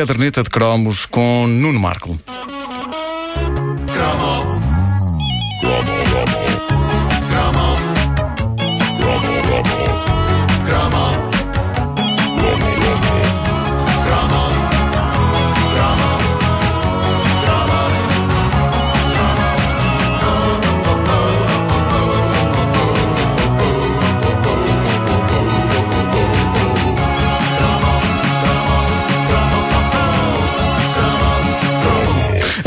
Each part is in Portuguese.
Caderneta de cromos com Nuno Marco.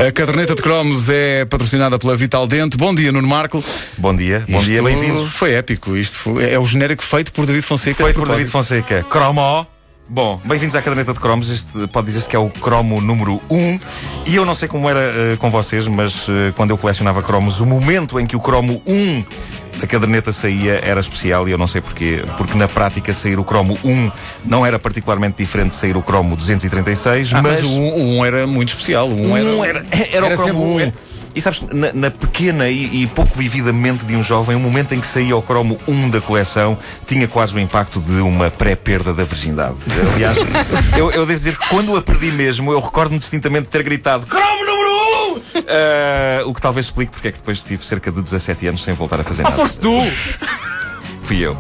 A caderneta de cromos é patrocinada pela Vital Dente. Bom dia, Nuno Marco. Bom dia, bom Isto dia, bem-vindos. Foi épico. Isto foi- é o genérico feito por David Fonseca. Feito por David. Fonseca. Cromo. Bom, bem-vindos à caderneta de cromos. Este pode dizer-se que é o cromo número 1. E eu não sei como era eh, com vocês, mas eh, quando eu colecionava cromos, o momento em que o cromo 1 da caderneta saía era especial e eu não sei porquê. Porque na prática sair o cromo 1 não era particularmente diferente de sair o cromo 236, Ah, mas. mas o 1 um, era muito especial. O 1 um Um era, era, era, era o cromo sempre um. 1. E sabes, na, na pequena e, e pouco vivida mente de um jovem, o momento em que saía o cromo 1 da coleção tinha quase o impacto de uma pré-perda da virgindade. Aliás, eu, eu devo dizer que quando a perdi mesmo, eu recordo-me distintamente de ter gritado cromo número 1! Ah, o que talvez explique porque é que depois tive cerca de 17 anos sem voltar a fazer nada. tu! Fui eu.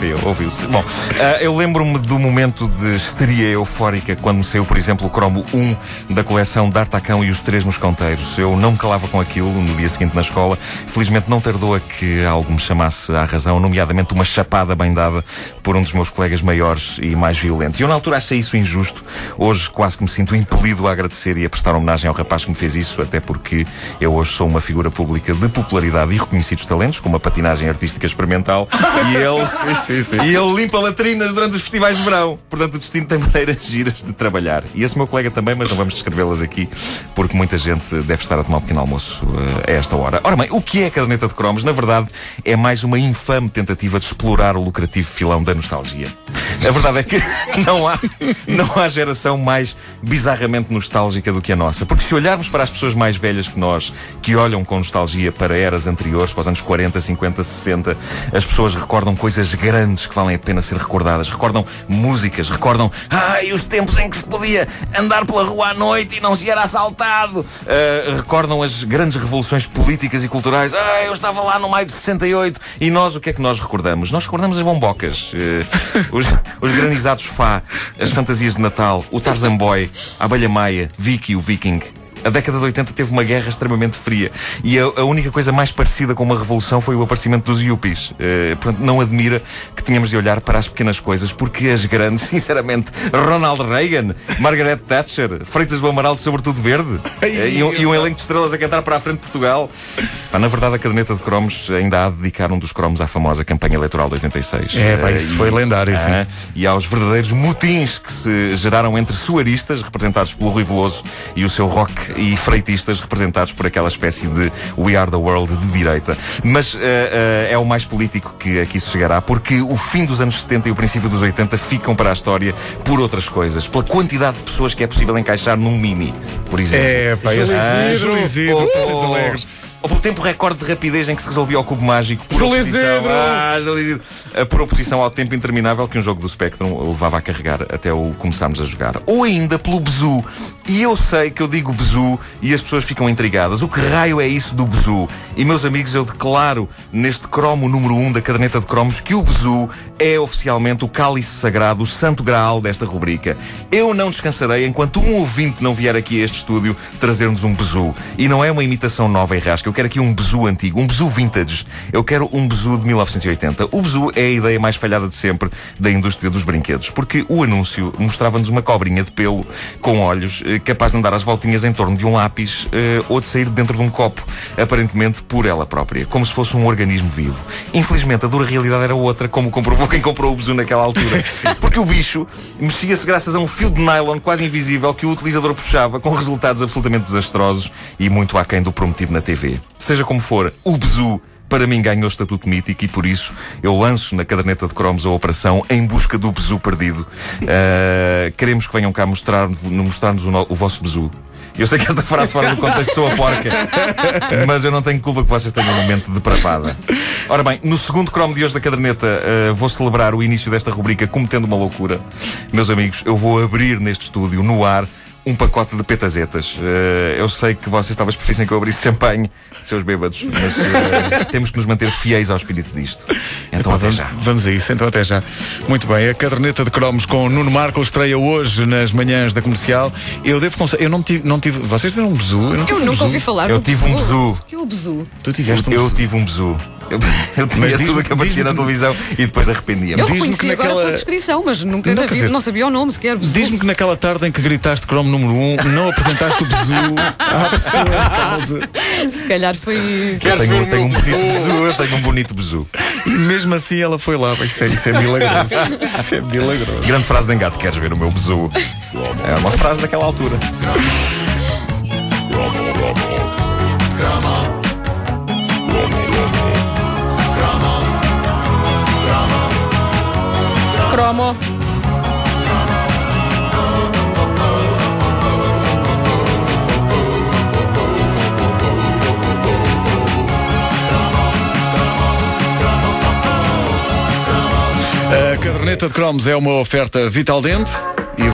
Eu, ouviu-se. Bom, ah, eu lembro-me do momento de histeria eufórica quando me saiu, por exemplo, o cromo 1 da coleção D'Artacão e os Três Mosconteiros. Eu não me calava com aquilo no dia seguinte na escola. Felizmente não tardou a que algo me chamasse à razão, nomeadamente uma chapada bem dada por um dos meus colegas maiores e mais violentos. Eu na altura achei isso injusto. Hoje quase que me sinto impelido a agradecer e a prestar homenagem ao rapaz que me fez isso, até porque eu hoje sou uma figura pública de popularidade e reconhecidos talentos, com uma patinagem artística experimental. e ele Sim, sim. e ele limpa latrinas durante os festivais de verão. Portanto, o destino tem maneiras giras de trabalhar. E esse meu colega também, mas não vamos descrevê-las aqui, porque muita gente deve estar a tomar um pequeno almoço eh, a esta hora. Ora bem, o que é a caderneta de cromos? Na verdade, é mais uma infame tentativa de explorar o lucrativo filão da nostalgia. A verdade é que não há, não há geração mais bizarramente nostálgica do que a nossa. Porque se olharmos para as pessoas mais velhas que nós, que olham com nostalgia para eras anteriores, para os anos 40, 50, 60, as pessoas recordam coisas grandes que valem a pena ser recordadas. Recordam músicas, recordam, ai, os tempos em que se podia andar pela rua à noite e não se era assaltado. Ah, recordam as grandes revoluções políticas e culturais. Ai, eu estava lá no maio de 68. E nós, o que é que nós recordamos? Nós recordamos as bombocas, eh, os, os granizados Fá, as fantasias de Natal, o Tarzan Boy, a Abelha Maia, Vicky, o Viking. A década de 80 teve uma guerra extremamente fria e a, a única coisa mais parecida com uma revolução foi o aparecimento dos yuppies. Eh, portanto, não admira que tenhamos de olhar para as pequenas coisas, porque as grandes, sinceramente, Ronald Reagan, Margaret Thatcher, Freitas do Amaral de Sobretudo Verde eh, e, um, e um elenco de estrelas a cantar para a frente de Portugal. Pá, na verdade, a caderneta de cromos ainda há de dedicar um dos cromos à famosa campanha eleitoral de 86. É, pá, Eh, isso e- foi lendário, sim. Ah, e aos verdadeiros motins que se geraram entre suaristas, representados pelo Rui Veloso, e o seu rock, e freitistas, representados por aquela espécie de We Are the World de direita. Mas ah, ah, é o mais político que aqui se chegará, porque o fim dos anos 70 e o princípio dos 80 ficam para a história por outras coisas, pela quantidade de pessoas que é possível encaixar num mini, por exemplo. É, pá, esse Júlio Isidro, Presentes ou- Alegres. Ou pelo tempo recorde de rapidez em que se resolvia o cubo mágico por oposição! Ah, por oposição ao tempo interminável que um jogo do Spectrum levava a carregar até o começarmos a jogar. Ou ainda pelo Bezu. E eu sei que eu digo Bezu e as pessoas ficam intrigadas. O que raio é isso do Bezu? E meus amigos, eu declaro neste cromo número 1 da caderneta de cromos que o Bezu é oficialmente o cálice sagrado, o santo graal desta rubrica. Eu não descansarei enquanto um ouvinte não vier aqui a este estúdio trazer-nos um Bezu. E não é uma imitação nova e rasca. Eu quero aqui um Bezu antigo, um Bezu vintage. Eu quero um Bezu de 1980. O Bezu é a ideia mais falhada de sempre da indústria dos brinquedos, porque o anúncio mostrava-nos uma cobrinha de pelo com olhos, eh, capaz de andar às voltinhas em torno de um lápis eh, ou de sair dentro de um copo, aparentemente por ela própria, como se fosse um organismo vivo. Infelizmente, a dura realidade era outra, como comprovou quem comprou o Bezu naquela altura. Porque o bicho mexia-se graças a um fio de nylon quase invisível que o utilizador puxava, com resultados absolutamente desastrosos e muito aquém do prometido na TV. Seja como for, o Bezu para mim ganhou estatuto mítico e por isso eu lanço na caderneta de cromos a operação em busca do bezu perdido. Uh, queremos que venham cá mostrar-nos mostrar o, o vosso bezu. Eu sei que esta frase fora do contexto soa porca, mas eu não tenho culpa que vocês tenham uma mente depravada. Ora bem, no segundo cromo de hoje da caderneta, uh, vou celebrar o início desta rubrica cometendo uma loucura. Meus amigos, eu vou abrir neste estúdio, no ar, um pacote de petazetas. Uh, eu sei que vocês estavam preferissem que eu abrisse champanhe, seus bêbados, mas uh, temos que nos manter fiéis ao espírito disto. Então até já. Vamos a isso, então até já. Muito bem, a caderneta de cromos com Nuno Marco estreia hoje nas manhãs da comercial. Eu devo eu não tive, não tive. Vocês tiveram um bezu? Eu, eu nunca ouvi falar Eu tive um bezu. Que é o bezu? Tu tiveste um Eu tive um bezu. Eu, eu tinha mas tudo que aparecia na televisão e depois arrependia-me. Eu reconheci agora naquela... pela descrição, mas nunca não, dizer, não sabia o nome sequer. Diz-me que naquela tarde em que gritaste cromo número 1, um, não apresentaste o bezu à pessoa em causa. Se calhar foi isso. Eu tenho, tenho um bonito bezu, eu tenho um bonito bezu. E mesmo assim ela foi lá, mas isso é, isso é milagroso. Isso é milagroso. Grande frase de engate, queres ver o meu bezu? É uma frase daquela altura. A caderneta de cromos é uma oferta Vital Dente.